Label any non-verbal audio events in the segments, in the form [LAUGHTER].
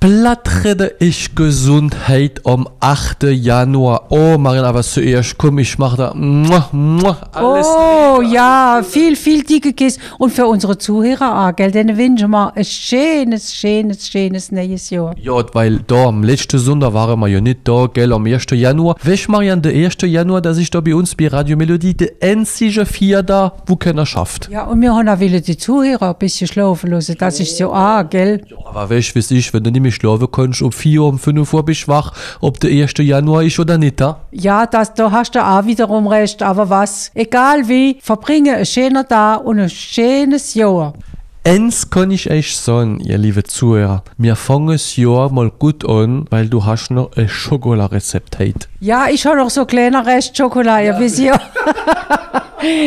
Blattrede ich Gesundheit am 8. Januar. Oh, Marian, aber zuerst komm, ich mach da muah, muah, alles. Oh ja, viel, viel dicke Kiss. Und für unsere Zuhörer auch, gell? Dann wünschen wir ein schönes, schönes, schönes neues Jahr. Ja, weil da am letzten Sonntag waren wir ja nicht da, gell, am 1. Januar. Du, Marian, der 1. Januar, dass ich da bei uns bei Radio Melodie der einzige Vier da, wo keiner schafft. Ja, und wir haben auch wieder die Zuhörer ein bisschen schlafen lassen. Das ist so auch, gell? Aber weißt du, wie ich, wenn du nicht mehr schlafen kannst, um 4 Uhr, um 5 Uhr bist du wach, ob der 1. Januar ist oder nicht, da? Ja, das, da hast du auch wiederum recht. Aber was, egal wie, verbringe ein schöner Tag und ein schönes Jahr. Eins kann ich euch sagen, ihr liebe Zuhörer. Wir fangen das Jahr mal gut an, weil du hast noch ein Schokolarezept heute. Ja, ich habe noch so kleiner Rest Schokolade. Ihr wisst [LAUGHS] ja,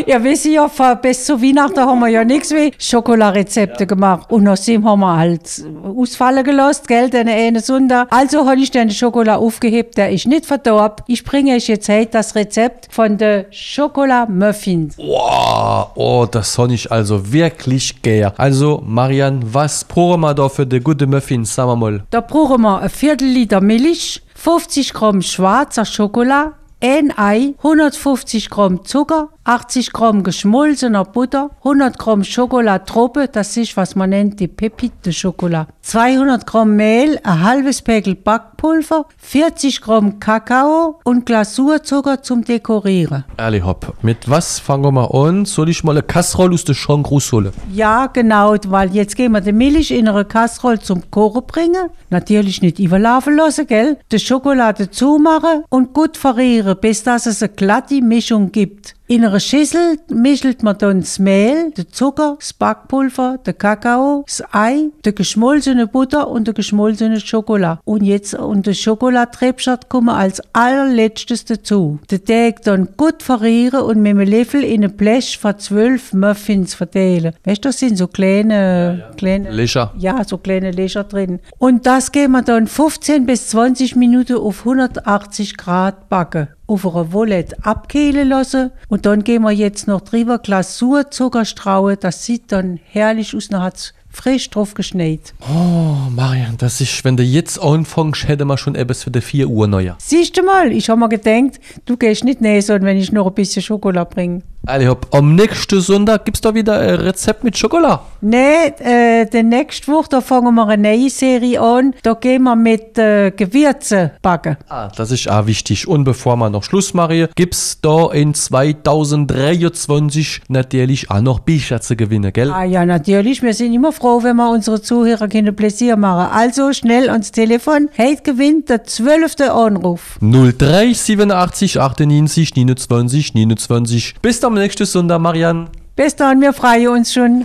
ihr wisst ja, vor- bis zu Weihnachten haben wir ja nichts wie Schokolarezepte gemacht. Und außerdem haben wir halt ausfallen gelassen, gell, den einen Sonntag. Also habe ich den Schokolade aufgehebt, der ist nicht verdorben. Ich bringe euch jetzt heute das Rezept von der Schokola-Muffins. Wow, oh, das soll ich also wirklich gern. Also, Marian, was brauchen wir da für die gute Muffins, sagen wir mal? Da brauchen wir ein Viertel Liter Milch, 50 Gramm schwarzer Schokolade, ein Ei, 150 Gramm Zucker, 80 Gramm geschmolzener Butter, 100 Gramm Schokolatroppe, das ist, was man nennt, die Pepite Schokolade, 200 Gramm Mehl, ein halbes Päckchen Backpulver, 40 Gramm Kakao und Glasurzucker zum Dekorieren. Ehrlich, hopp. Mit was fangen wir an? Soll ich mal eine Kasserole aus der Chancrous holen? Ja, genau, weil jetzt gehen wir die Milch in eine Kasserole zum Kochen bringen. Natürlich nicht überlaufen lassen, gell? Die Schokolade zumachen und gut verrieren, bis dass es eine glatte Mischung gibt. In einer Schüssel mischelt man dann das Mehl, den Zucker, das Backpulver, den Kakao, das Ei, die geschmolzene Butter und die geschmolzene Schokolade. Und jetzt, und der Schokoladtrebschat kommen als allerletztes dazu. Den Teig dann gut verrieren und mit einem Löffel in ein Blech von zwölf Muffins verteilen. Weißt du, das sind so kleine, kleine Lecher. ja, so kleine Löcher drin. Und das gehen wir dann 15 bis 20 Minuten auf 180 Grad backen. Auf einer Wollette abkühlen lassen. Und dann gehen wir jetzt noch drüber Glasurzucker strauen. Das sieht dann herrlich aus. Dann hat's frisch drauf geschneit. Oh, Marian, das ist, wenn du jetzt anfängst, hätte man schon etwas für die 4 Uhr neuer. Siehst du mal, ich habe mir gedacht, du gehst nicht näher, sondern wenn ich noch ein bisschen Schokolade bringe. Ehrlich, hopp. Am nächsten Sonntag gibt's da wieder ein Rezept mit Schokolade. Nee, äh, die nächste Woche, da fangen wir eine neue Serie an. Da gehen wir mit äh, Gewürzen backen. Ah, das ist auch wichtig. Und bevor wir noch Schluss machen, gibt's da in 2023 natürlich auch noch Bücher zu gewinnen, gell? Ah ja, natürlich. Wir sind immer froh, wenn wir unsere Zuhörer können Pläsier machen. Also schnell ans Telefon. Heute gewinnt der zwölfte Anruf. 03 87 98 29 29. Bis zum nächsten Sonntag, Marian. Bis dann, wir freuen uns schon.